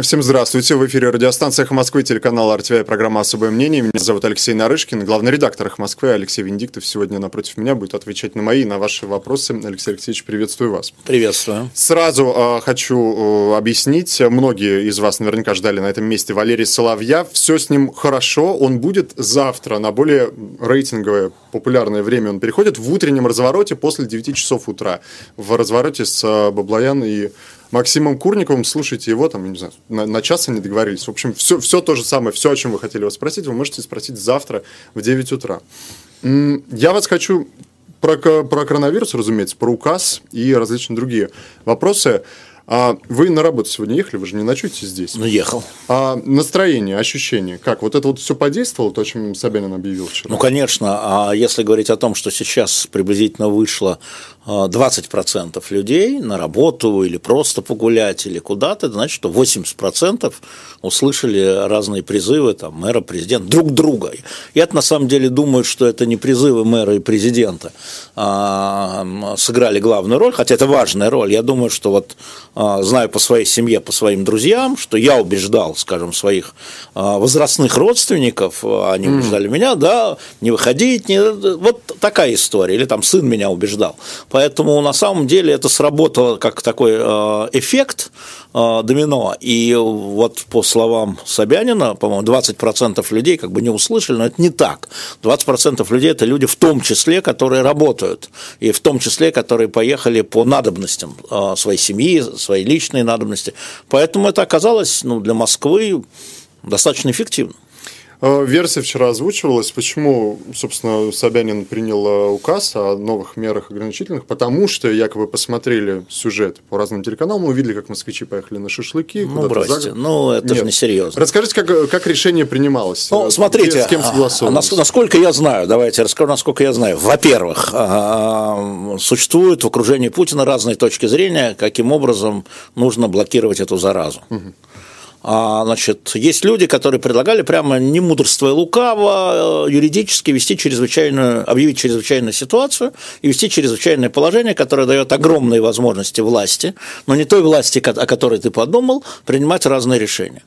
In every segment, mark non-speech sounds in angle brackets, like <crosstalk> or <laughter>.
Всем здравствуйте. В эфире радиостанция «Эхо Москвы», телеканал «РТВ» программа «Особое мнение». Меня зовут Алексей Нарышкин, главный редактор «Эхо Москвы» Алексей Венедиктов сегодня напротив меня будет отвечать на мои и на ваши вопросы. Алексей Алексеевич, приветствую вас. Приветствую. Сразу э, хочу э, объяснить. Многие из вас наверняка ждали на этом месте Валерий Соловья. Все с ним хорошо. Он будет завтра на более рейтинговое, популярное время. Он переходит в утреннем развороте после 9 часов утра. В развороте с э, Баблоян и Максимом Курниковым, слушайте его, там, не знаю, на, на час они договорились. В общем, все, все то же самое, все, о чем вы хотели его спросить, вы можете спросить завтра в 9 утра. Я вас хочу про, про коронавирус, разумеется, про указ и различные другие вопросы. А вы на работу сегодня ехали, вы же не ночуете здесь. Ну, ехал. А настроение, ощущение, как? Вот это вот все подействовало, то, о чем Собянин объявил вчера? Ну, конечно. А если говорить о том, что сейчас приблизительно вышло 20% людей на работу или просто погулять или куда-то, значит, что 80% услышали разные призывы там, мэра, президента, друг друга. Я на самом деле думаю, что это не призывы мэра и президента а, сыграли главную роль, хотя это важная роль. Я думаю, что вот а, знаю по своей семье, по своим друзьям, что я убеждал, скажем, своих а, возрастных родственников, они убеждали меня, да, не выходить, не... вот такая история, или там сын меня убеждал. Поэтому на самом деле это сработало как такой эффект домино. И вот по словам Собянина, по-моему, 20% людей как бы не услышали, но это не так. 20% людей – это люди в том числе, которые работают, и в том числе, которые поехали по надобностям э, своей семьи, своей личной надобности. Поэтому это оказалось ну, для Москвы достаточно эффективно. Э, версия вчера озвучивалась, почему, собственно, Собянин принял э, указ о новых мерах ограничительных, потому что якобы посмотрели сюжет по разным телеканалам, увидели, как москвичи поехали на шашлыки. Ну, бросьте, за... ну это Нет. же не серьезно. Расскажите, как, как решение принималось? Ну, смотрите, с кем а, согласовывалось? Насколько я знаю, давайте расскажу, насколько я знаю. Во-первых, а, существуют в окружении Путина разные точки зрения, каким образом нужно блокировать эту заразу. Угу. А, значит, есть люди, которые предлагали прямо не мудрство и лукаво э, юридически вести чрезвычайную, объявить чрезвычайную ситуацию и вести чрезвычайное положение, которое дает огромные возможности власти, но не той власти, о которой ты подумал, принимать разные решения.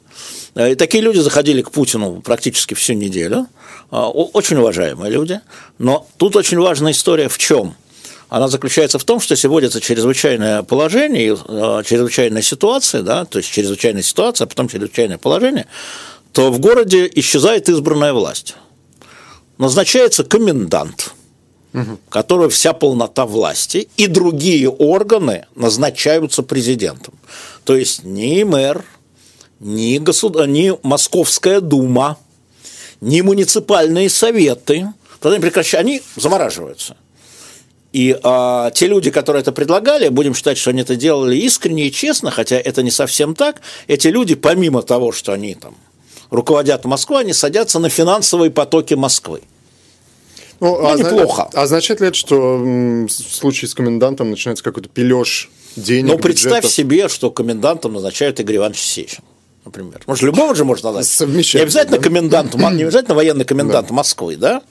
Э, и такие люди заходили к Путину практически всю неделю, э, очень уважаемые люди, но тут очень важная история в чем – она заключается в том, что если вводится чрезвычайное положение, э, чрезвычайная ситуация, да, то есть чрезвычайная ситуация, а потом чрезвычайное положение, то в городе исчезает избранная власть. Назначается комендант, угу. которого вся полнота власти, и другие органы назначаются президентом. То есть ни мэр, ни, государ... ни Московская дума, ни муниципальные советы, тогда они прекращают, они замораживаются. И а, те люди, которые это предлагали, будем считать, что они это делали искренне и честно, хотя это не совсем так, эти люди, помимо того, что они там руководят Москвой, они садятся на финансовые потоки Москвы. Ну, ну а неплохо. Означает ли это, что в случае с комендантом начинается какой-то пилеж денег? Ну, представь бюджетов? себе, что комендантом назначают Игорь Иванович Сечин например. Может, любого же можно назначить. Не обязательно да? комендант, не обязательно военный комендант да. Москвы, да?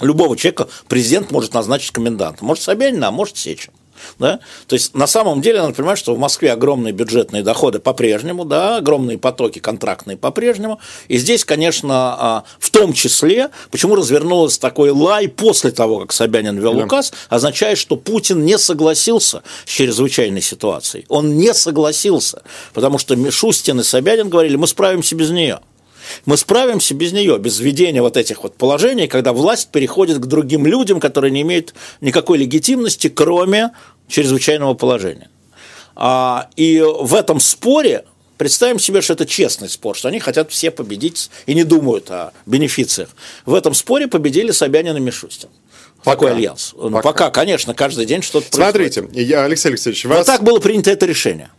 Любого человека президент может назначить коменданта. Может Собянина, а может Сечин. Да? То есть на самом деле надо понимать, что в Москве огромные бюджетные доходы по-прежнему, да, огромные потоки контрактные по-прежнему. И здесь, конечно, а, в том числе, почему развернулся такой лай после того, как Собянин ввел да. указ, означает, что Путин не согласился с чрезвычайной ситуацией. Он не согласился, потому что Мишустин и Собянин говорили, мы справимся без нее. Мы справимся без нее, без введения вот этих вот положений, когда власть переходит к другим людям, которые не имеют никакой легитимности, кроме чрезвычайного положения. А, и в этом споре Представим себе, что это честный спор, что они хотят все победить и не думают о бенефициях. В этом споре победили Собянин и Мишустин. Пока. Такой альянс. Ну, пока. Пока, конечно, каждый день что-то Смотрите, происходит. я, Алексей Алексеевич, вас... Но так было принято это решение.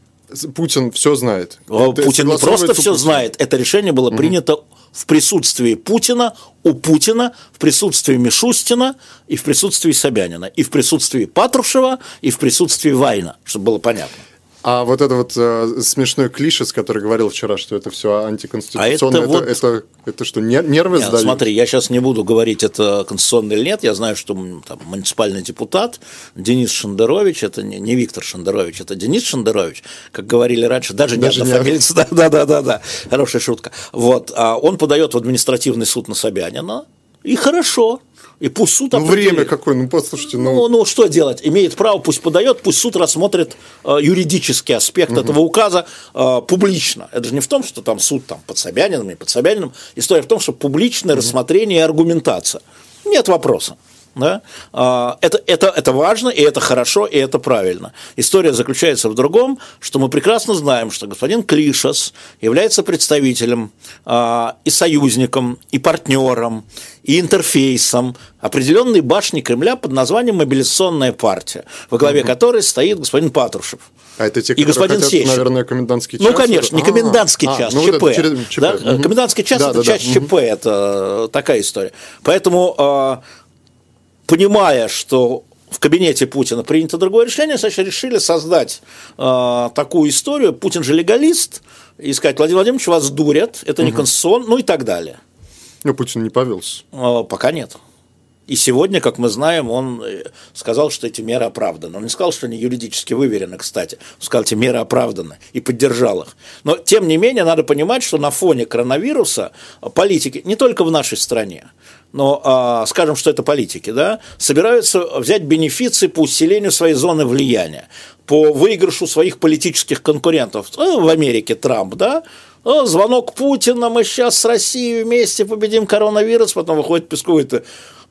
Путин все знает. Путин не просто все знает. Это решение было угу. принято в присутствии Путина, у Путина, в присутствии Мишустина и в присутствии Собянина, и в присутствии Патрушева, и в присутствии Вайна, чтобы было понятно. А вот это вот э, смешной клишес, который говорил вчера, что это все антиконституционно, а это, это, вот... это, это что, нервы нет, сдают? Смотри, я сейчас не буду говорить, это конституционно или нет. Я знаю, что там, муниципальный депутат Денис Шендерович, это не, не Виктор Шендерович, это Денис Шендерович, как говорили раньше, даже, даже не однофамилец. Да, <laughs> да, да, да, да, хорошая шутка. Вот, а он подает в административный суд на Собянина, и хорошо. И пусть суд Ну, время какое, ну, послушайте. Ну... ну, ну, что делать? Имеет право, пусть подает, пусть суд рассмотрит э, юридический аспект угу. этого указа э, публично. Это же не в том, что там суд там, под Собяниным и под Собяниным. История в том, что публичное угу. рассмотрение и аргументация. Нет вопроса. Да? А, это, это, это важно, и это хорошо, и это правильно. История заключается в другом, что мы прекрасно знаем, что господин Клишас является представителем а, и союзником, и партнером, и интерфейсом определенной башни Кремля под названием «Мобилизационная партия», во главе угу. которой стоит господин Патрушев. А это те, и господин хотят, Сечин. наверное, комендантский ну, час? Ну, конечно, не комендантский а, час, а, ЧП. ЧП. Да? Угу. Комендантский час да, – это да, часть да. ЧП, это такая история. Поэтому понимая, что в кабинете Путина принято другое решение, значит, решили создать э, такую историю. Путин же легалист, и сказать, Владимир Владимирович, вас дурят, это не конституционно, ну и так далее. Но Путин не повелся. Э, пока нет. И сегодня, как мы знаем, он э, сказал, что эти меры оправданы. Он не сказал, что они юридически выверены, кстати. Он сказал, эти меры оправданы и поддержал их. Но, тем не менее, надо понимать, что на фоне коронавируса политики, не только в нашей стране, но а, скажем, что это политики, да, собираются взять бенефиции по усилению своей зоны влияния, по выигрышу своих политических конкурентов. Ну, в Америке Трамп, да, звонок Путина, мы сейчас с Россией вместе победим коронавирус, потом выходит Песков, это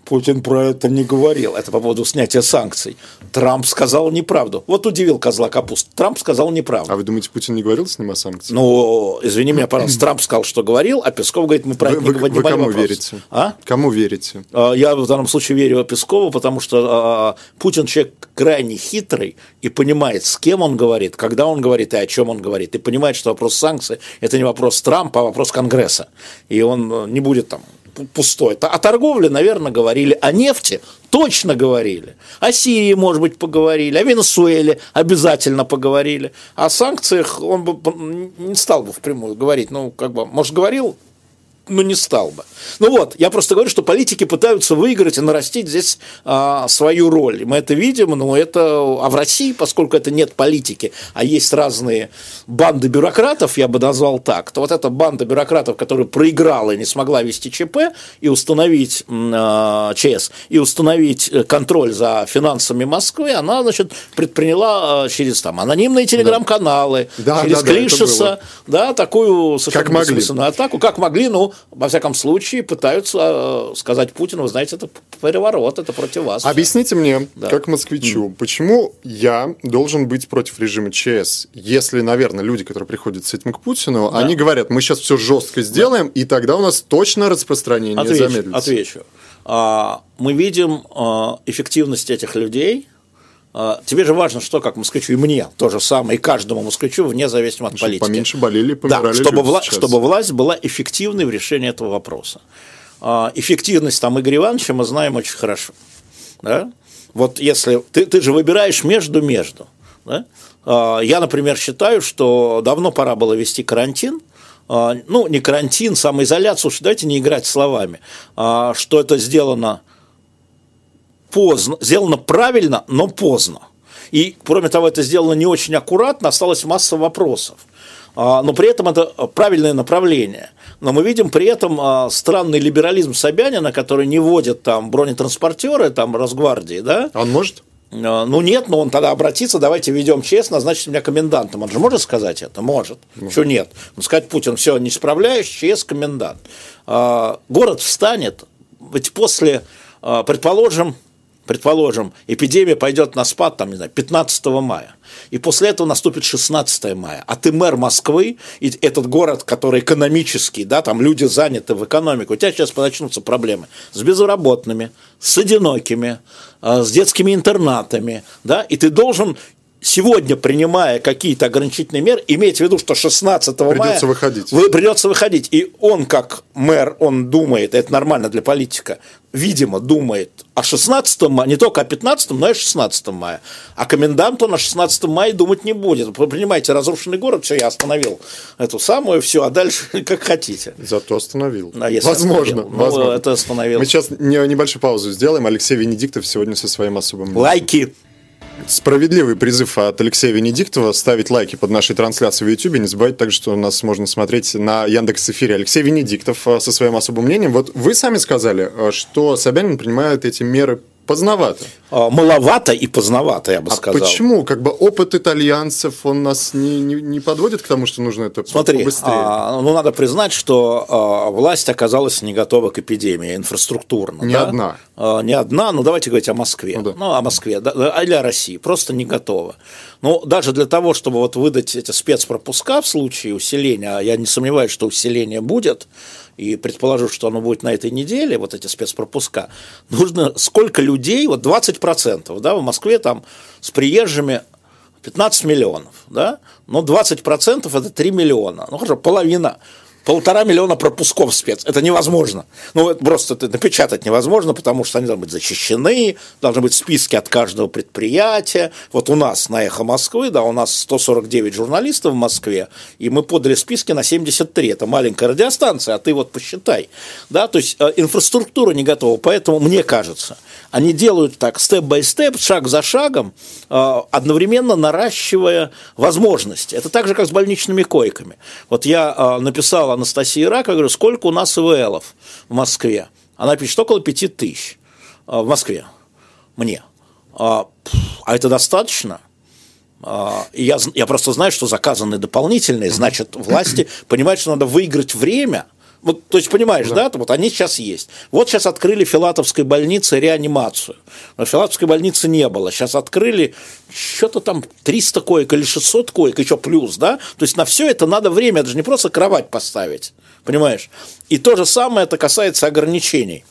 Путин про это не говорил. Это по поводу снятия санкций. Трамп сказал неправду. Вот удивил козла капуст. Трамп сказал неправду. А вы думаете, Путин не говорил с ним о санкциях? Ну, извини меня, пожалуйста. Трамп сказал, что говорил, а Песков говорит, мы про это не говорим. Вы кому вопрос. верите? А? Кому верите? А, я в данном случае верю Пескову, потому что а, Путин человек крайне хитрый и понимает, с кем он говорит, когда он говорит и о чем он говорит. И понимает, что вопрос санкций – это не вопрос Трампа, а вопрос Конгресса. И он э, не будет там пустой. О торговле, наверное, говорили, о нефти точно говорили, о Сирии, может быть, поговорили, о Венесуэле обязательно поговорили, о санкциях он бы не стал бы впрямую говорить, ну, как бы, может, говорил, ну, не стал бы. Ну вот, я просто говорю, что политики пытаются выиграть и нарастить здесь а, свою роль. Мы это видим, но это... А в России, поскольку это нет политики, а есть разные банды бюрократов, я бы назвал так, то вот эта банда бюрократов, которая проиграла и не смогла вести ЧП и установить а, ЧС, и установить э, контроль за финансами Москвы, она, значит, предприняла а, через там анонимные телеграм-каналы, да. через да, Клишеса, да, такую совершенно атаку, как могли, ну, во всяком случае, пытаются э, сказать Путину, вы знаете, это переворот, это против вас. Объясните мне, да. как москвичу, mm. почему я должен быть против режима ЧС, если, наверное, люди, которые приходят с этим к Путину, да. они говорят, мы сейчас все жестко сделаем, да. и тогда у нас точно распространение отвечу, замедлится. Отвечу. А, мы видим а, эффективность этих людей, Тебе же важно, что как москвичу, и мне то же самое, и каждому москвичу, вне зависимости от чтобы политики. Поменьше болели, помирали да, чтобы, вла- чтобы власть была эффективной в решении этого вопроса. А, эффективность там Игоря Ивановича мы знаем очень хорошо. Да? Вот если ты, ты же выбираешь между-между. Да? А, я, например, считаю, что давно пора было вести карантин, ну, не карантин, самоизоляцию, что давайте не играть словами, что это сделано поздно, сделано правильно, но поздно. И, кроме того, это сделано не очень аккуратно, осталась масса вопросов. А, но при этом это правильное направление. Но мы видим при этом а, странный либерализм Собянина, который не вводит там бронетранспортеры, там Росгвардии, да? Он может? А, ну нет, но он тогда обратится, давайте ведем честно, назначить меня комендантом. Он же может сказать это? Может. может. Что нет? Ну, сказать Путин, все, не справляюсь, ЧС комендант. Город встанет, ведь после, предположим, предположим, эпидемия пойдет на спад, там, не знаю, 15 мая, и после этого наступит 16 мая, а ты мэр Москвы, и этот город, который экономический, да, там люди заняты в экономику, у тебя сейчас начнутся проблемы с безработными, с одинокими, а, с детскими интернатами, да, и ты должен сегодня принимая какие-то ограничительные меры, имейте в виду, что 16 придется мая выходить. Вы, придется выходить. И он, как мэр, он думает, это нормально для политика, видимо, думает о 16 мая, не только о 15, но и о 16 мая. А комендант он о 16 мая думать не будет. Вы понимаете, разрушенный город, все, я остановил эту самую, все, а дальше <laughs> как хотите. Зато остановил. А если возможно, остановил? возможно. Ну, это остановил. Мы сейчас не- небольшую паузу сделаем. Алексей Венедиктов сегодня со своим особым. Лайки. Справедливый призыв от Алексея Венедиктова ставить лайки под нашей трансляцией в YouTube. Не забывайте также, что нас можно смотреть на Яндекс Эфире. Алексей Венедиктов э, со своим особым мнением. Вот вы сами сказали, э, что Собянин принимает эти меры поздновато. А, Маловато и поздновато, я бы А сказал. почему? Как бы опыт итальянцев, он нас не, не, не подводит к тому, что нужно это Смотри, побыстрее? а, ну надо признать, что а, власть оказалась не готова к эпидемии инфраструктурно. Не да? одна. А, не одна, ну давайте говорить о Москве. Ну Ну, да. о Москве, да, или о России. Просто не готова. Ну, даже для того, чтобы вот выдать эти спецпропуска в случае усиления, а я не сомневаюсь, что усиление будет, и предположу, что оно будет на этой неделе, вот эти спецпропуска, нужно сколько людей, вот 20%, да, в Москве там с приезжими 15 миллионов, да, но 20% это 3 миллиона, ну хорошо, половина, полтора миллиона пропусков спец, это невозможно, ну это просто это напечатать невозможно, потому что они должны быть защищены, должны быть списки от каждого предприятия, вот у нас на «Эхо Москвы», да, у нас 149 журналистов в Москве, и мы подали списки на 73, это маленькая радиостанция, а ты вот посчитай, да, то есть э, инфраструктура не готова, поэтому мне кажется, они делают так степ-бай-степ, шаг за шагом, э, одновременно наращивая возможности. Это так же, как с больничными койками. Вот я э, написал Анастасии Рака, говорю, сколько у нас ИВЛов в Москве? Она пишет, около пяти тысяч э, в Москве. Мне. А, а это достаточно? А, и я, я просто знаю, что заказаны дополнительные, значит, власти понимают, что надо выиграть время. Вот, то есть, понимаешь, да. вот они сейчас есть. Вот сейчас открыли в Филатовской больнице реанимацию. Но Филатовской больнице не было. Сейчас открыли что-то там 300 коек или 600 коек, еще плюс, да? То есть, на все это надо время, это же не просто кровать поставить, понимаешь? И то же самое это касается ограничений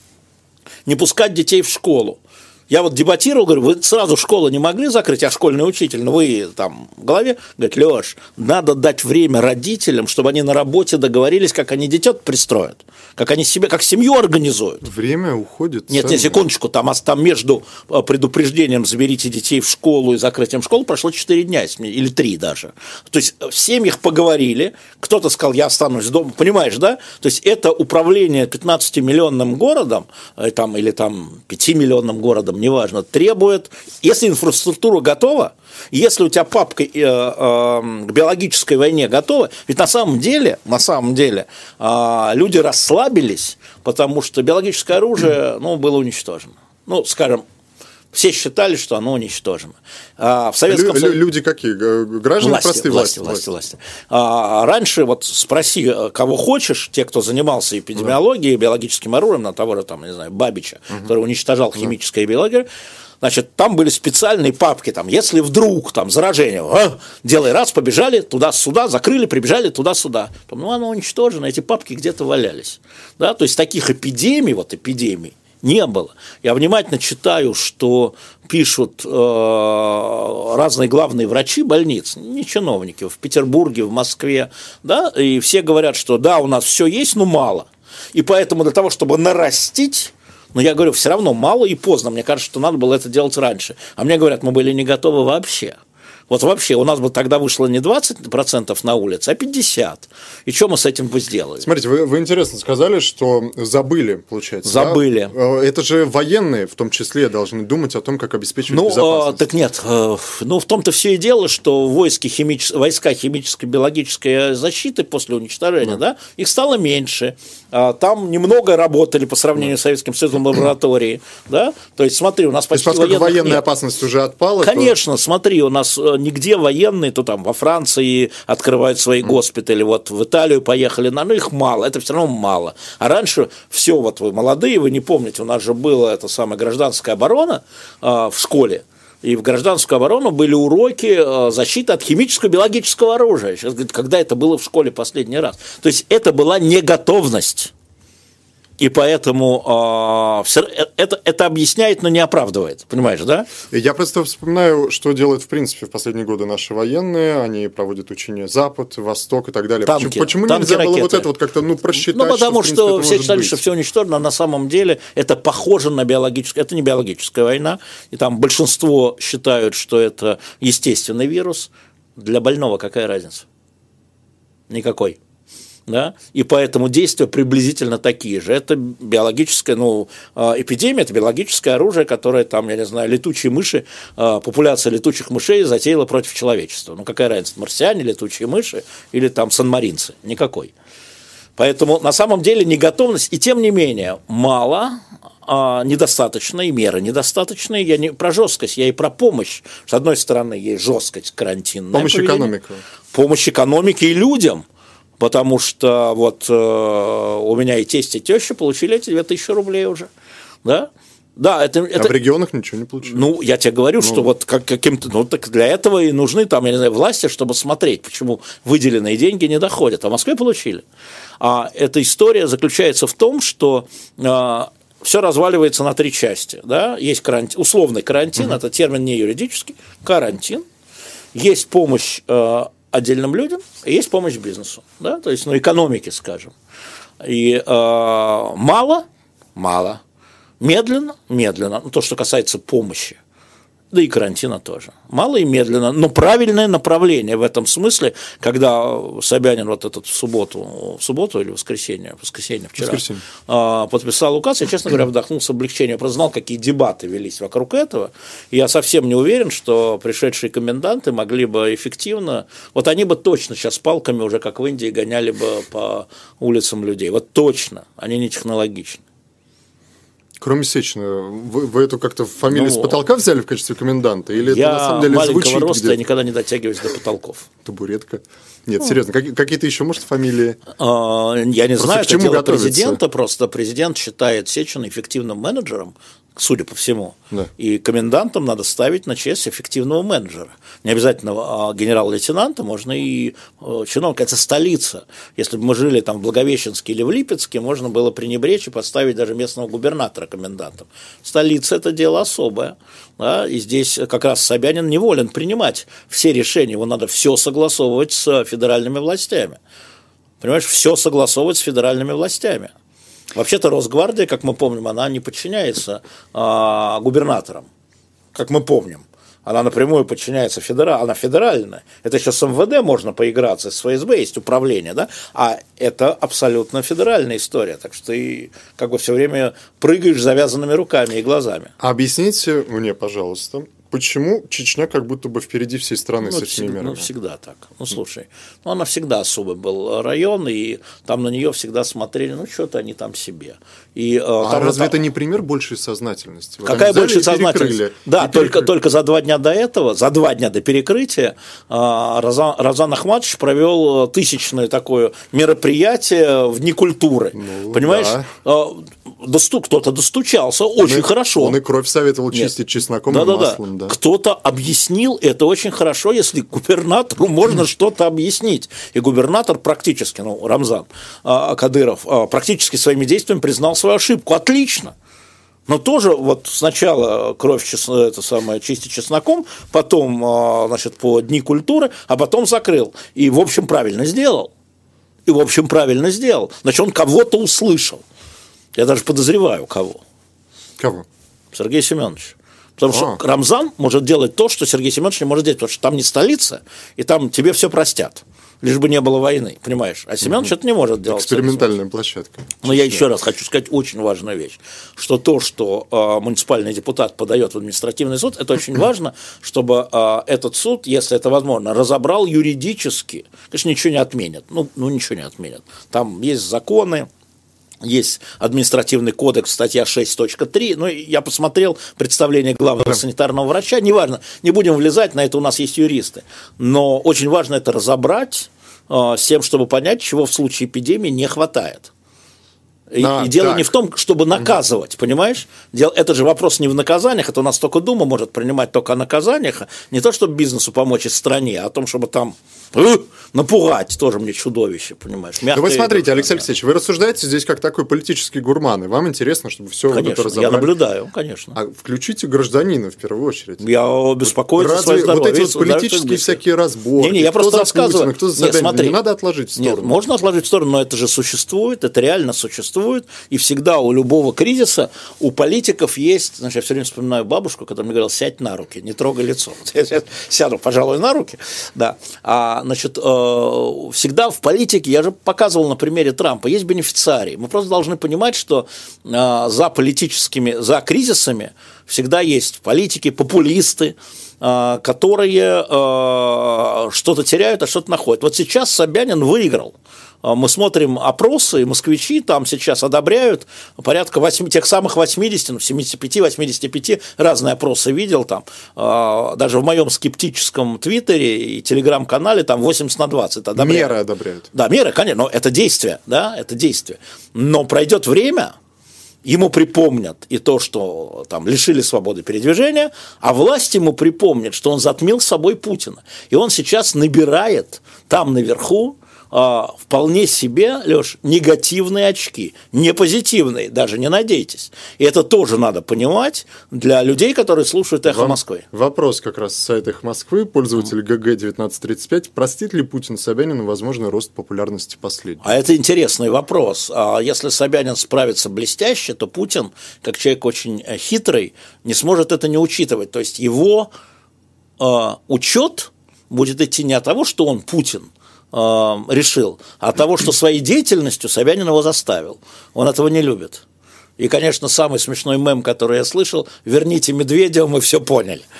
не пускать детей в школу. Я вот дебатировал, говорю, вы сразу школу не могли закрыть, а школьный учитель, ну вы там в голове, говорит, Леш, надо дать время родителям, чтобы они на работе договорились, как они детей пристроят, как они себе, как семью организуют. Время уходит. Нет, сами. нет, секундочку, там, а там между э, предупреждением «заберите детей в школу» и закрытием школы прошло 4 дня, или 3 даже. То есть в семьях поговорили, кто-то сказал, я останусь дома, понимаешь, да? То есть это управление 15-миллионным городом, э, там, или там 5-миллионным городом, неважно, требует, если инфраструктура готова, если у тебя папка э, э, к биологической войне готова, ведь на самом деле, на самом деле, э, люди расслабились, потому что биологическое оружие, ну, было уничтожено. Ну, скажем, все считали, что оно уничтожено. А в Советском Лю- Союзе... лю- люди какие? Граждане Власти, простые власти, власти. власти, власти. А раньше вот спроси, э, кого хочешь, те, кто занимался эпидемиологией, биологическим оружием, на того же, там, не знаю, Бабича, который уничтожал химическое и биологию, значит, там были специальные папки, там, если вдруг там заражение, а, делай раз, побежали туда-сюда, закрыли, прибежали туда-сюда. Ну, оно уничтожено, эти папки где-то валялись. Да? То есть таких эпидемий, вот эпидемий, не было. Я внимательно читаю, что пишут э, разные главные врачи больниц, не чиновники, в Петербурге, в Москве, да, и все говорят, что да, у нас все есть, но мало. И поэтому для того, чтобы нарастить но я говорю, все равно мало и поздно. Мне кажется, что надо было это делать раньше. А мне говорят, мы были не готовы вообще. Вот вообще, у нас бы тогда вышло не 20% на улице, а 50%. И что мы с этим бы сделали? Смотрите, вы, вы интересно сказали, что забыли, получается. да? Забыли. Э, Это же военные, в том числе, должны думать о том, как обеспечивать Ну, э, безопасность. так нет, э, ну, в том-то все и дело, что войски химич... войска химической биологической защиты после уничтожения, да, их стало меньше. А Там немного работали по сравнению с Советским Союзом лаборатории, да, то есть смотри, у нас То есть, почти поскольку военная нет. опасность уже отпала, то- Конечно, смотри, у нас э, нигде военные, то там во Франции открывают свои госпитали, вот в Италию поехали, но ну, их мало, это все равно мало. А раньше все, вот вы молодые, вы не помните, у нас же была эта самая гражданская оборона э, в школе, и в гражданскую оборону были уроки э, защиты от химического и биологического оружия. Сейчас говорит, когда это было в школе последний раз. То есть это была неготовность. И поэтому э, это, это объясняет, но не оправдывает. Понимаешь, да? Я просто вспоминаю, что делают, в принципе, в последние годы наши военные. Они проводят учения Запад, Восток и так далее. Танки, почему почему танки, нельзя ракеты. было вот это вот как-то ну, просчитать? Ну, потому что, что все считали, что все уничтожено, а на самом деле это похоже на биологическое. Это не биологическая война. И там большинство считают, что это естественный вирус. Для больного какая разница? Никакой да, и поэтому действия приблизительно такие же. Это биологическая, ну, а, эпидемия, это биологическое оружие, которое там, я не знаю, летучие мыши, а, популяция летучих мышей затеяла против человечества. Ну, какая разница, марсиане, летучие мыши или там санмаринцы? Никакой. Поэтому на самом деле неготовность, и тем не менее, мало, а, недостаточно, и меры недостаточные. Я не про жесткость, я и про помощь. С одной стороны, есть жесткость карантинная. Помощь экономике. Помощь экономике и людям потому что вот э, у меня и тесть, и теща получили эти 2000 рублей уже, да, да, это, это... А в регионах ничего не получили. Ну, я тебе говорю, ну... что вот как, каким-то, ну, так для этого и нужны там, я не знаю, власти, чтобы смотреть, почему выделенные деньги не доходят. А в Москве получили. А эта история заключается в том, что а, все разваливается на три части. Да? Есть карантин, условный карантин, угу. это термин не юридический, карантин. Есть помощь а, отдельным людям, и есть помощь бизнесу, да, то есть, ну, экономике, скажем. И э, мало, мало, медленно, медленно, ну, то, что касается помощи да и карантина тоже. Мало и медленно, но правильное направление в этом смысле, когда Собянин вот этот в субботу, в субботу или в воскресенье, в воскресенье вчера воскресенье. А, подписал указ, я, честно говоря, вдохнул с облегчением, просто знал, какие дебаты велись вокруг этого, и я совсем не уверен, что пришедшие коменданты могли бы эффективно, вот они бы точно сейчас палками уже, как в Индии, гоняли бы по улицам людей, вот точно, они не технологичны. Кроме Сечина, вы, вы эту как-то фамилию ну, с потолка взяли в качестве коменданта? Или я это на самом деле маленького звучит роста, я никогда не дотягиваюсь до потолков. Табуретка. Нет, ну, серьезно, какие-то еще, может, фамилии? А, я не просто знаю, это дело президента, просто президент считает Сечина эффективным менеджером, судя по всему. Да. И комендантам надо ставить на честь эффективного менеджера. Не обязательно а генерал-лейтенанта, можно и э, чиновника. Это столица. Если бы мы жили там в Благовещенске или в Липецке, можно было пренебречь и поставить даже местного губернатора комендантом. Столица – это дело особое. Да? И здесь как раз Собянин неволен принимать все решения. Его надо все согласовывать с федеральными властями. Понимаешь, все согласовывать с федеральными властями. Вообще-то Росгвардия, как мы помним, она не подчиняется а, губернаторам, как мы помним. Она напрямую подчиняется федерал, она федеральная. Это сейчас с МВД можно поиграться, с ФСБ есть управление, да? А это абсолютно федеральная история. Так что ты как бы все время прыгаешь завязанными руками и глазами. Объясните мне, пожалуйста, почему Чечня как будто бы впереди всей страны ну, с этими всегда, мерами? Ну, всегда так. Ну, слушай, ну, она всегда особый был район, и там на нее всегда смотрели, ну, что-то они там себе. И, э, а там, разве там... это не пример большей сознательности? Вот Какая большая сознательность? Да, только, только за два дня до этого, за два дня до перекрытия, э, Розан, Розан Ахматович провел тысячное такое мероприятие в дни культуры. Ну, Понимаешь? Да. Э, досту, кто-то достучался очень он хорошо. он и кровь советовал чистить Нет. чесноком да, и да, маслом. Да. Да. Кто-то объяснил это очень хорошо, если губернатору можно <clears throat> что-то объяснить. И губернатор практически, ну, Рамзан Кадыров, практически своими действиями признал свою ошибку. Отлично. Но тоже вот сначала кровь это самое, чистить чесноком, потом а, значит, по дни культуры, а потом закрыл. И, в общем, правильно сделал. И, в общем, правильно сделал. Значит, он кого-то услышал. Я даже подозреваю, кого. Кого? Сергей Семенович. Потому а. что Рамзан может делать то, что Сергей Семенович не может делать, потому что там не столица, и там тебе все простят. Лишь бы не было войны, понимаешь? А Семенович угу. это не может делать. Экспериментальная площадка. Но я еще раз хочу сказать очень важную вещь, что то, что э, муниципальный депутат подает в административный суд, это очень <clears throat> важно, чтобы э, этот суд, если это возможно, разобрал юридически. Конечно, ничего не отменят. Ну, ну ничего не отменят. Там есть законы, есть административный кодекс, статья 6.3, ну, я посмотрел представление главного санитарного врача, неважно, не будем влезать, на это у нас есть юристы, но очень важно это разобрать э, с тем, чтобы понять, чего в случае эпидемии не хватает. И, а, и дело так. не в том, чтобы наказывать, понимаешь? Дело, это же вопрос не в наказаниях, это у нас только Дума может принимать только о наказаниях, не то, чтобы бизнесу помочь из стране, а о том, чтобы там э, напугать тоже мне чудовище, понимаешь? Мягко ну вы смотрите, Алексей Алексеевич, вы рассуждаете здесь как такой политический гурман, и вам интересно, чтобы все конечно, вот это разобрали. я наблюдаю, конечно. А включите гражданина в первую очередь. Я беспокоюсь Разве о здоровье. Вот эти вот политические всякие разборы, не, не, я кто просто рассказываю. Путина, кто за Нет, смотри, не надо отложить в сторону. Нет, можно отложить в сторону, но это же существует, это реально существует, и всегда у любого кризиса у политиков есть, значит, я все время вспоминаю бабушку, которая мне говорила, сядь на руки, не трогай лицо. <laughs> Я сяду, пожалуй, на руки, да. А, значит, э, всегда в политике, я же показывал на примере Трампа, есть бенефициарии. Мы просто должны понимать, что э, за политическими, за кризисами всегда есть политики, популисты, э, которые что-то теряют, а что-то находят. Вот сейчас Собянин выиграл мы смотрим опросы, и москвичи там сейчас одобряют порядка 8, тех самых 80, ну, 75-85, разные опросы видел там, а, даже в моем скептическом твиттере и телеграм-канале там 80 на 20 одобряют. Меры одобряют. Да, меры, конечно, но это действие, да, это действие. Но пройдет время, ему припомнят и то, что там лишили свободы передвижения, а власть ему припомнит, что он затмил с собой Путина. И он сейчас набирает там наверху а, вполне себе, Леш, негативные очки, не позитивные, даже не надейтесь. И это тоже надо понимать для людей, которые слушают «Эхо Вам Москвы». Вопрос как раз с сайта «Эхо Москвы», пользователь ГГ-1935. Простит ли Путин Собянину возможный рост популярности последнего? А это интересный вопрос. А если Собянин справится блестяще, то Путин, как человек очень э, хитрый, не сможет это не учитывать. То есть его э, учет будет идти не от того, что он Путин, э, решил, а того, что своей деятельностью Собянин его заставил. Он этого не любит. И, конечно, самый смешной мем, который я слышал, верните Медведева, мы все поняли. <laughs>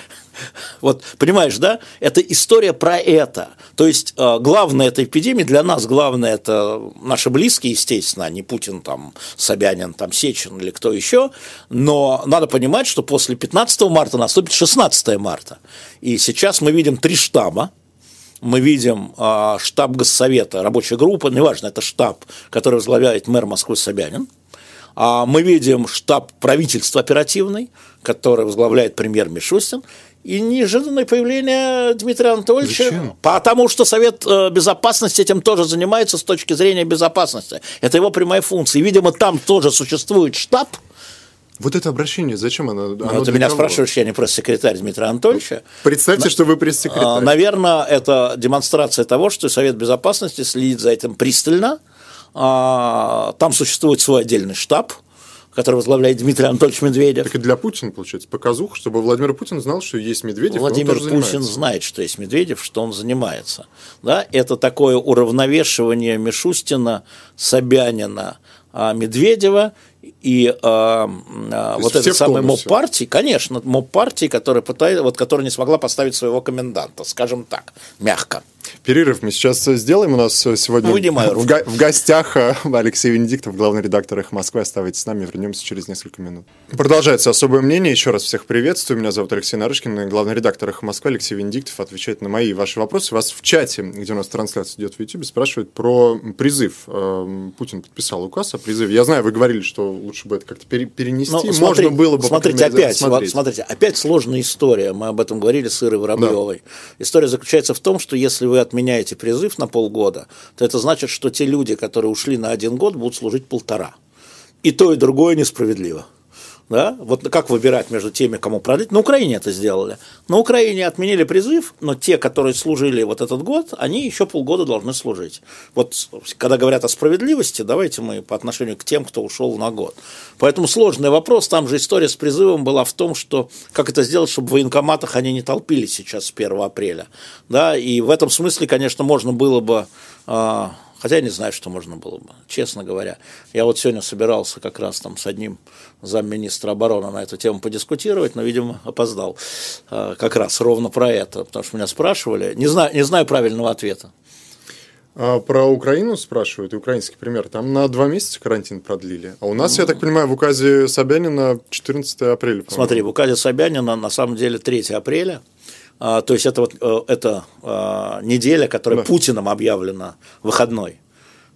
Вот, понимаешь, да? Это история про это. То есть, э, главное этой эпидемии, для нас главное это наши близкие, естественно, а не Путин, там, Собянин, там, Сечин или кто еще, но надо понимать, что после 15 марта наступит 16 марта. И сейчас мы видим три штаба, мы видим а, штаб Госсовета, рабочая группа, неважно, это штаб, который возглавляет мэр Москвы Собянин. А мы видим штаб правительства оперативный, который возглавляет премьер Мишустин. И неожиданное появление Дмитрия Анатольевича, Зачем? потому что Совет э, Безопасности этим тоже занимается с точки зрения безопасности. Это его прямая функция. И, видимо, там тоже существует штаб, вот это обращение, зачем оно? Ну, оно ты меня кого? спрашиваешь, я не пресс-секретарь Дмитрия Анатольевича. Представьте, что вы пресс-секретарь. А, наверное, это демонстрация того, что Совет Безопасности следит за этим пристально. А, там существует свой отдельный штаб, который возглавляет Дмитрий Анатольевич Медведев. Так и для Путина, получается, показух, чтобы Владимир Путин знал, что есть Медведев. Владимир Путин знает, что есть Медведев, что он занимается. Да? Это такое уравновешивание Мишустина, Собянина, а, Медведева и э, вот этот самый МОП партии, конечно, МОП партии, которая, пытается, вот, которая не смогла поставить своего коменданта, скажем так, мягко. Перерыв мы сейчас сделаем. У нас сегодня в, в, в гостях э, Алексей Венедиктов, главный редактор «Эхо Москвы». Оставайтесь с нами, вернемся через несколько минут. Продолжается особое мнение. Еще раз всех приветствую. Меня зовут Алексей Нарышкин, главный редактор «Эхо Москвы». Алексей Венедиктов отвечает на мои и ваши вопросы. Вас в чате, где у нас трансляция идет в YouTube, спрашивают про призыв. Путин подписал указ о призыве. Я знаю, вы говорили, что лучше бы это как-то перенести. Ну, смотри, Можно было бы, смотрите, опять, смотреть. смотрите, опять сложная история. Мы об этом говорили с Ирой Воробьевой. Да. История заключается в том, что если вы отменяете призыв на полгода, то это значит, что те люди, которые ушли на один год, будут служить полтора. И то, и другое несправедливо. Да? Вот как выбирать между теми, кому продлить? На Украине это сделали. На Украине отменили призыв, но те, которые служили вот этот год, они еще полгода должны служить. Вот когда говорят о справедливости, давайте мы по отношению к тем, кто ушел на год. Поэтому сложный вопрос. Там же история с призывом была в том, что как это сделать, чтобы в военкоматах они не толпились сейчас с 1 апреля. Да? И в этом смысле, конечно, можно было бы а, Хотя я не знаю, что можно было бы, честно говоря. Я вот сегодня собирался как раз там с одним замминистра обороны на эту тему подискутировать, но, видимо, опоздал а, как раз ровно про это, потому что меня спрашивали. Не знаю, не знаю правильного ответа. А про Украину спрашивают, и украинский пример. Там на два месяца карантин продлили. А у нас, я так понимаю, в указе Собянина 14 апреля. Смотри, в указе Собянина на самом деле 3 апреля. А, то есть это вот э, это а, неделя, которая да. Путиным объявлена выходной.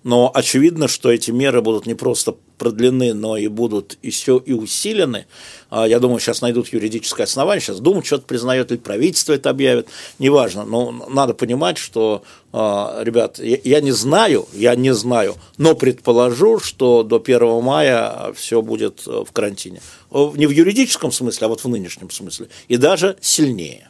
Но очевидно, что эти меры будут не просто продлены, но и будут еще и усилены. А, я думаю, сейчас найдут юридическое основание, сейчас думают, что-то признает или правительство это объявит, неважно. Но надо понимать, что, ребят, я не знаю, я не знаю, но предположу, что до 1 мая все будет в карантине. Не в юридическом смысле, а вот в нынешнем смысле. И даже сильнее.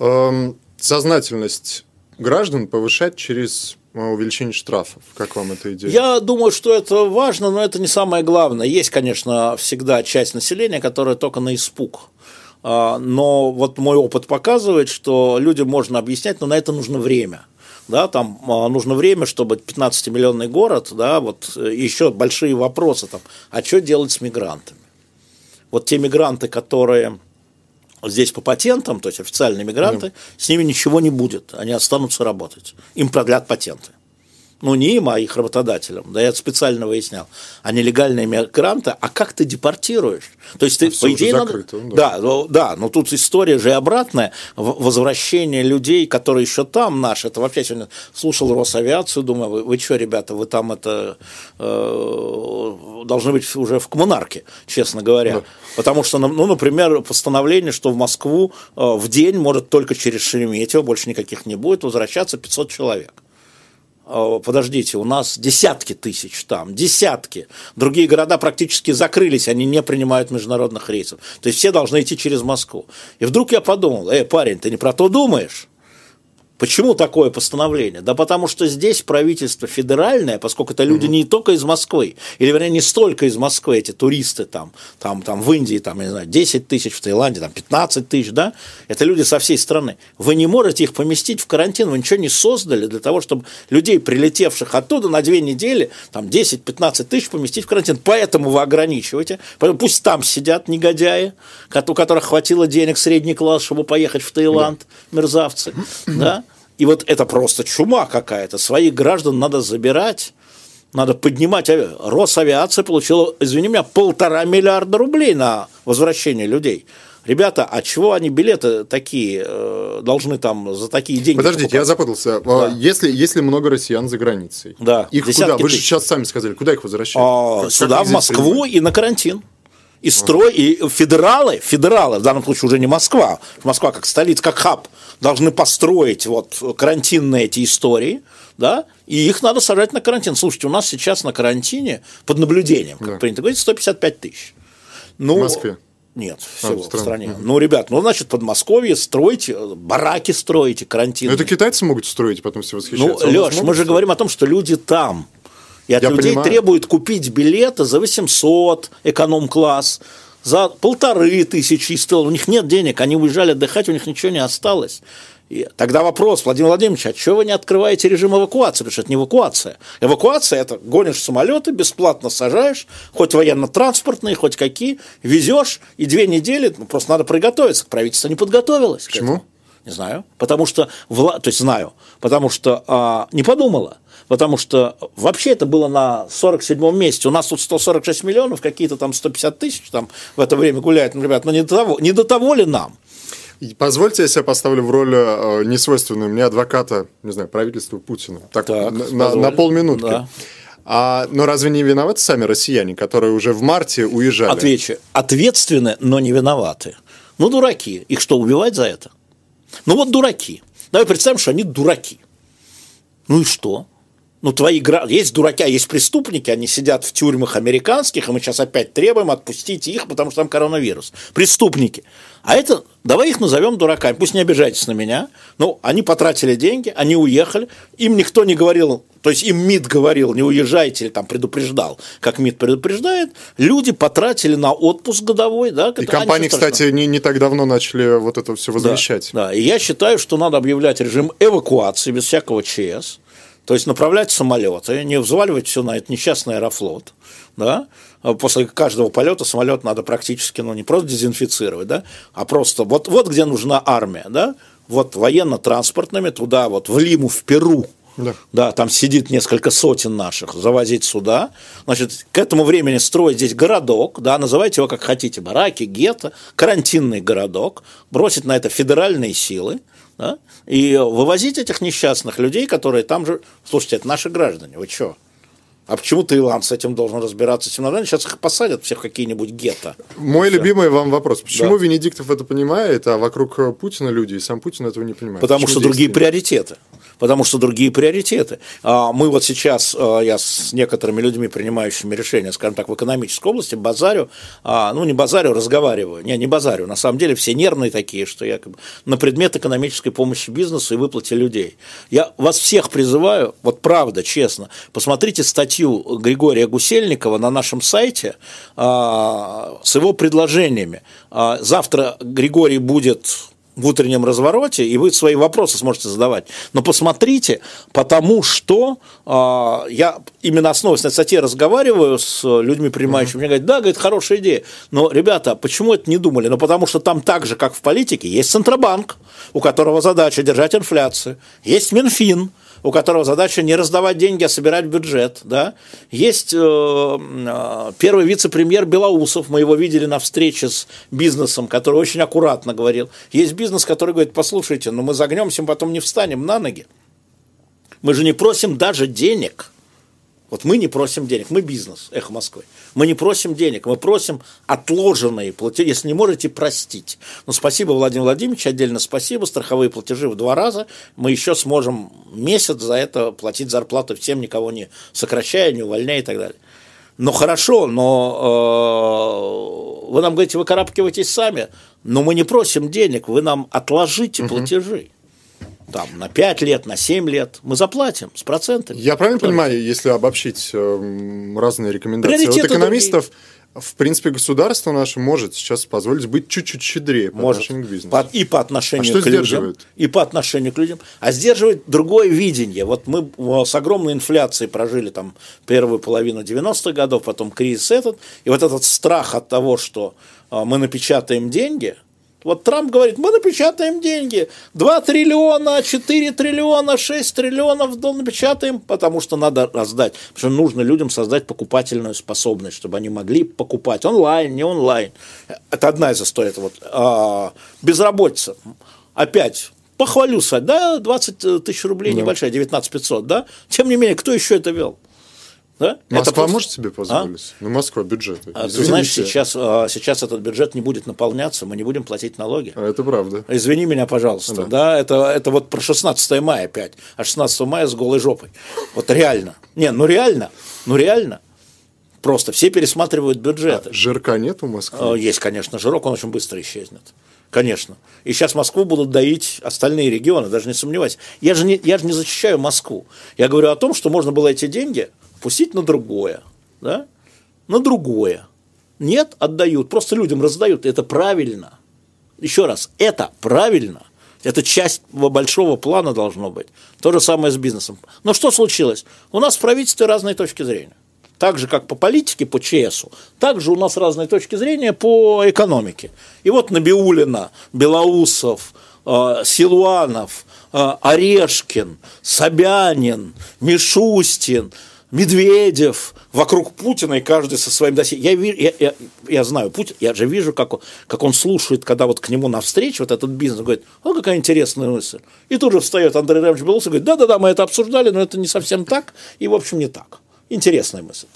Эм, сознательность граждан повышать через э, увеличение штрафов. Как вам эта идея? Я думаю, что это важно, но это не самое главное. Есть, конечно, всегда часть населения, которая только на испуг. А, но вот мой опыт показывает, что людям можно объяснять, но на это нужно время. Да, там а, нужно время, чтобы 15-миллионный город, да, вот э, еще большие вопросы там, а что делать с мигрантами? Вот те мигранты, которые здесь по патентам, то есть официальные мигранты, mm. с ними ничего не будет, они останутся работать, им продлят патенты ну не им, а их работодателям, да, я специально выяснял, а нелегальные мигранты, а как ты депортируешь? То есть ты, а по идее, закрыто, надо... да. Да, ну, да, но тут история же обратная, возвращение людей, которые еще там наши, это вообще сегодня слушал Росавиацию, думаю, вы, вы что, ребята, вы там это э, должны быть уже в коммунарке, честно говоря, да. потому что, ну, например, постановление, что в Москву э, в день может только через Шереметьево, больше никаких не будет, возвращаться 500 человек. Э, подождите, у нас десятки тысяч там, десятки. Другие города практически закрылись, они не принимают международных рейсов. То есть все должны идти через Москву. И вдруг я подумал, эй, парень, ты не про то думаешь? Почему такое постановление? Да потому что здесь правительство федеральное, поскольку это люди не только из Москвы, или, вернее, не столько из Москвы, эти туристы там, там, там в Индии, там, я не знаю, 10 тысяч, в Таиланде, там, 15 тысяч, да, это люди со всей страны. Вы не можете их поместить в карантин, вы ничего не создали для того, чтобы людей, прилетевших оттуда на две недели, там, 10-15 тысяч поместить в карантин. Поэтому вы ограничиваете, пусть там сидят негодяи, у которых хватило денег средний класс, чтобы поехать в Таиланд, мерзавцы, да, и вот это просто чума какая-то. Своих граждан надо забирать, надо поднимать. Росавиация получила, извини меня, полтора миллиарда рублей на возвращение людей. Ребята, а чего они билеты такие э, должны там за такие деньги Подождите, покупать? я запутался. А, да. Если, если много россиян за границей, да, их куда? Вы же сейчас сами сказали, куда их возвращать? А, как, сюда, как в Москву принимать? и на карантин. И строй, и федералы, федералы, в данном случае уже не Москва, Москва как столица, как хаб, должны построить вот карантинные эти истории, да, и их надо сажать на карантин. Слушайте, у нас сейчас на карантине под наблюдением, как да. принято говорить, 155 тысяч. Ну, в Москве? Нет, всего а, в, в стране. Ну, ребят, ну, значит, Подмосковье стройте, бараки строите, карантин. Это китайцы могут строить, потом все восхищаются. Ну, Леш, мы же строить? говорим о том, что люди там. И от Я людей понимаю. требуют купить билеты за 800, эконом-класс, за полторы тысячи из У них нет денег, они уезжали отдыхать, у них ничего не осталось. И тогда вопрос, Владимир Владимирович, а чего вы не открываете режим эвакуации? Потому что это не эвакуация. Эвакуация – это гонишь самолеты, бесплатно сажаешь, хоть военно-транспортные, хоть какие, везешь, и две недели, ну, просто надо приготовиться. Правительство не подготовилось. Почему? Не знаю. Потому что, вла... то есть знаю, потому что а, не подумала потому что вообще это было на 47-м месте. У нас тут 146 миллионов, какие-то там 150 тысяч там в это время гуляют. Ну, ребят, ну не до того, не до того ли нам? Позвольте, я себя поставлю в роль э, несвойственную мне адвоката, не знаю, правительства Путина. Так, так на, на полминутки. Да. А, но разве не виноваты сами россияне, которые уже в марте уезжали? Отвечу. Ответственны, но не виноваты. Ну, дураки. Их что, убивать за это? Ну, вот дураки. Давай представим, что они дураки. Ну и что? Ну, твои есть дураки, а есть преступники, они сидят в тюрьмах американских, и мы сейчас опять требуем отпустить их, потому что там коронавирус. Преступники. А это, давай их назовем дураками, пусть не обижайтесь на меня, ну, они потратили деньги, они уехали, им никто не говорил, то есть им МИД говорил, не уезжайте, или там предупреждал, как МИД предупреждает, люди потратили на отпуск годовой, да. И компании, кстати, не, не так давно начали вот это все возмещать. Да, да, и я считаю, что надо объявлять режим эвакуации без всякого ЧС, то есть направлять самолеты, не взваливать все на этот несчастный аэрофлот, да, а после каждого полета самолет надо практически, ну, не просто дезинфицировать, да, а просто вот, вот где нужна армия, да, вот военно-транспортными туда, вот в Лиму, в Перу, да. да, там сидит несколько сотен наших, завозить сюда, значит, к этому времени строить здесь городок, да, называйте его как хотите, бараки, гетто, карантинный городок, бросить на это федеральные силы, да, и вывозить этих несчастных людей, которые там же... Слушайте, это наши граждане, вы что? А почему Таиланд с этим должен разбираться? Сейчас их посадят всех какие-нибудь гетто. Мой Все. любимый вам вопрос. Почему да. Венедиктов это понимает, а вокруг Путина люди, и сам Путин этого не понимает? Потому Почему что другие приоритеты потому что другие приоритеты. А мы вот сейчас, а, я с некоторыми людьми, принимающими решения, скажем так, в экономической области, базарю, а, ну не базарю, разговариваю, не, не базарю, на самом деле все нервные такие, что я как бы на предмет экономической помощи бизнесу и выплате людей. Я вас всех призываю, вот правда, честно, посмотрите статью Григория Гусельникова на нашем сайте с его предложениями. Завтра Григорий будет в утреннем развороте, и вы свои вопросы сможете задавать. Но посмотрите, потому что э, я именно основываясь на статье разговариваю с людьми, принимающими, mm-hmm. мне говорят, да, говорит, хорошая идея, но, ребята, почему это не думали? Ну, потому что там так же, как в политике, есть Центробанк, у которого задача держать инфляцию, есть Минфин, у которого задача не раздавать деньги, а собирать бюджет. Да? Есть э, э, первый вице-премьер Белоусов, мы его видели на встрече с бизнесом, который очень аккуратно говорил. Есть бизнес, который говорит, послушайте, но ну мы загнемся, потом не встанем на ноги. Мы же не просим даже денег – вот мы не просим денег, мы бизнес, эхо Москвы. Мы не просим денег, мы просим отложенные платежи, если не можете простить. Но спасибо, Владимир Владимирович, отдельно спасибо, страховые платежи в два раза. Мы еще сможем месяц за это платить зарплату всем, никого не сокращая, не увольняя и так далее. Ну хорошо, но э, вы нам говорите, вы карабкиваетесь сами, но мы не просим денег, вы нам отложите угу. платежи там, на 5 лет, на 7 лет, мы заплатим с процентами. Я правильно Только. понимаю, если обобщить э, разные рекомендации от экономистов, другие. В принципе, государство наше может сейчас позволить быть чуть-чуть щедрее по может. отношению к бизнесу. По, и по отношению а что к людям. И по отношению к людям. А сдерживает другое видение. Вот мы с огромной инфляцией прожили там первую половину 90-х годов, потом кризис этот. И вот этот страх от того, что э, мы напечатаем деньги – вот Трамп говорит, мы напечатаем деньги, 2 триллиона, 4 триллиона, 6 триллионов напечатаем, потому что надо раздать, потому что нужно людям создать покупательную способность, чтобы они могли покупать онлайн, не онлайн. Это одна из историй. Это вот, а, безработица. Опять похвалю, да, 20 тысяч рублей да. небольшая, 19 500, да? Тем не менее, кто еще это вел? Да? Москва это просто... может себе позволить? А? Ну, Москва бюджет. А, ты знаешь, сейчас, а, сейчас этот бюджет не будет наполняться, мы не будем платить налоги. А это правда. Извини меня, пожалуйста. Да, да это, это вот про 16 мая опять. А 16 мая с голой жопой. Вот реально. Не, ну реально. Ну реально. Просто все пересматривают бюджеты. А жирка нет у Москвы? А, есть, конечно, жирок, он очень быстро исчезнет. Конечно. И сейчас Москву будут доить остальные регионы, даже не сомневайся. Я же не, я же не защищаю Москву. Я говорю о том, что можно было эти деньги пустить на другое, да? на другое. Нет, отдают, просто людям раздают, это правильно. Еще раз, это правильно. Это часть большого плана должно быть. То же самое с бизнесом. Но что случилось? У нас в правительстве разные точки зрения. Так же, как по политике, по ЧСу, так же у нас разные точки зрения по экономике. И вот Набиулина, Белоусов, э, Силуанов, э, Орешкин, Собянин, Мишустин – Медведев, вокруг Путина, и каждый со своим досье. Я, я, я, я знаю Путин, я же вижу, как он, как он слушает, когда вот к нему навстречу вот этот бизнес, говорит, о, какая интересная мысль. И тут же встает Андрей Иванович Белоусов и говорит, да-да-да, мы это обсуждали, но это не совсем так, и, в общем, не так. Интересная мысль.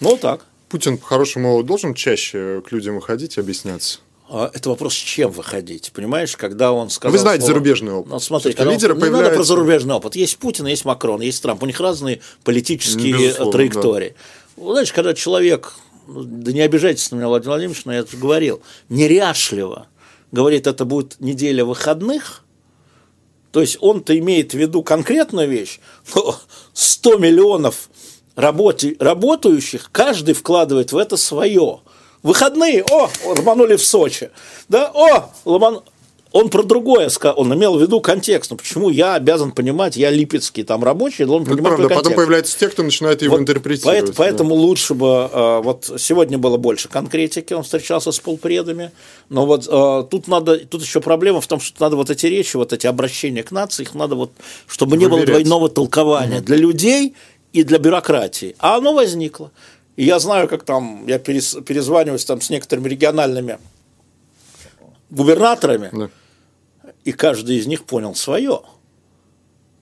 Ну, так. Путин, по-хорошему, должен чаще к людям выходить и объясняться? А, это вопрос, с чем выходить, понимаешь, когда он сказал... Вы знаете слово... зарубежный опыт. Ну, смотри, когда лидеры он... появляются... не надо про зарубежный опыт. Есть Путин, есть Макрон, есть Трамп. У них разные политические Безусловно, траектории. Да. Знаешь, когда человек, ну, да не обижайтесь на меня, Владимир Владимирович, но я это говорил, неряшливо говорит, это будет неделя выходных, то есть он-то имеет в виду конкретную вещь, но 100 миллионов работи, работающих, каждый вкладывает в это свое – Выходные, о, ломанули в Сочи. Да, о, ломан... Он про другое сказал, он имел в виду контекст. Ну, почему я обязан понимать, я липецкий там рабочий, должен ну, понимать правда, Потом появляются те, кто начинает его вот интерпретировать. Поэтому, да. поэтому лучше бы, э, вот сегодня было больше конкретики, он встречался с полпредами, но вот э, тут надо, тут еще проблема в том, что надо вот эти речи, вот эти обращения к нации, их надо вот, чтобы Выверять. не было двойного толкования угу. для людей и для бюрократии. А оно возникло. И я знаю, как там, я перезваниваюсь там с некоторыми региональными губернаторами, да. и каждый из них понял свое.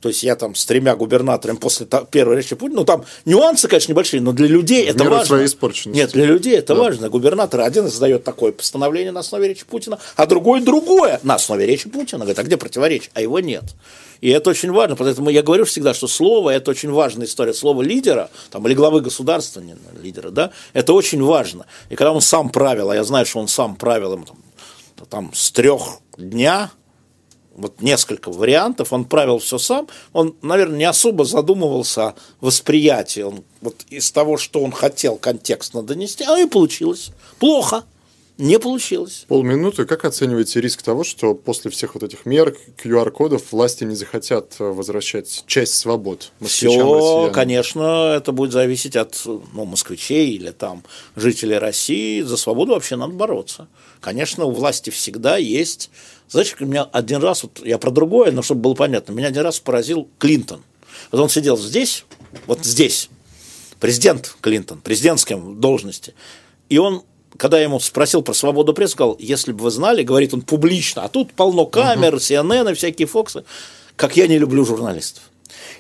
То есть я там с тремя губернаторами после первой речи Путина, ну там нюансы, конечно, небольшие, но для людей это важно. своей испорченности. Нет, для людей это да. важно. Губернатор один издает такое постановление на основе речи Путина, а другой другое на основе речи Путина. Говорит, а где противоречие? А его нет. И это очень важно, поэтому я говорю всегда, что слово – это очень важная история. Слово лидера, там, или главы государства, не лидера, да, это очень важно. И когда он сам правил, а я знаю, что он сам правил им там, там с трех дня вот несколько вариантов, он правил все сам, он, наверное, не особо задумывался о восприятии, он вот из того, что он хотел контекстно донести, а и получилось. Плохо, не получилось. Полминуты. Как оцениваете риск того, что после всех вот этих мер, QR-кодов, власти не захотят э, возвращать часть свобод Все, конечно, это будет зависеть от ну, москвичей или там жителей России. За свободу вообще надо бороться. Конечно, у власти всегда есть знаешь, меня один раз, вот я про другое, но чтобы было понятно, меня один раз поразил Клинтон. Вот он сидел здесь, вот здесь, президент Клинтон, президентском должности, и он когда я ему спросил про свободу прессы, сказал, если бы вы знали, говорит он публично, а тут полно камер, CNN и всякие Фоксы, как я не люблю журналистов.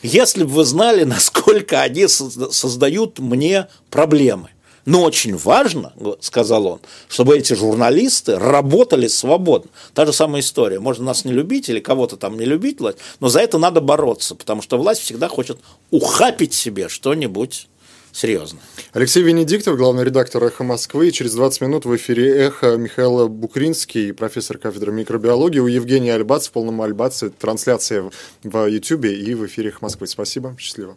Если бы вы знали, <laughs> насколько они создают мне проблемы. Но очень важно, сказал он, чтобы эти журналисты работали свободно. Та же самая история. Можно нас не любить или кого-то там не любить, но за это надо бороться, потому что власть всегда хочет ухапить себе что-нибудь серьезно. Алексей Венедиктов, главный редактор «Эхо Москвы». Через 20 минут в эфире «Эхо» Михаил Букринский, профессор кафедры микробиологии. У Евгения Альбац в полном Альбаце. Трансляция в YouTube и в эфире «Эхо Москвы». Спасибо, счастливо.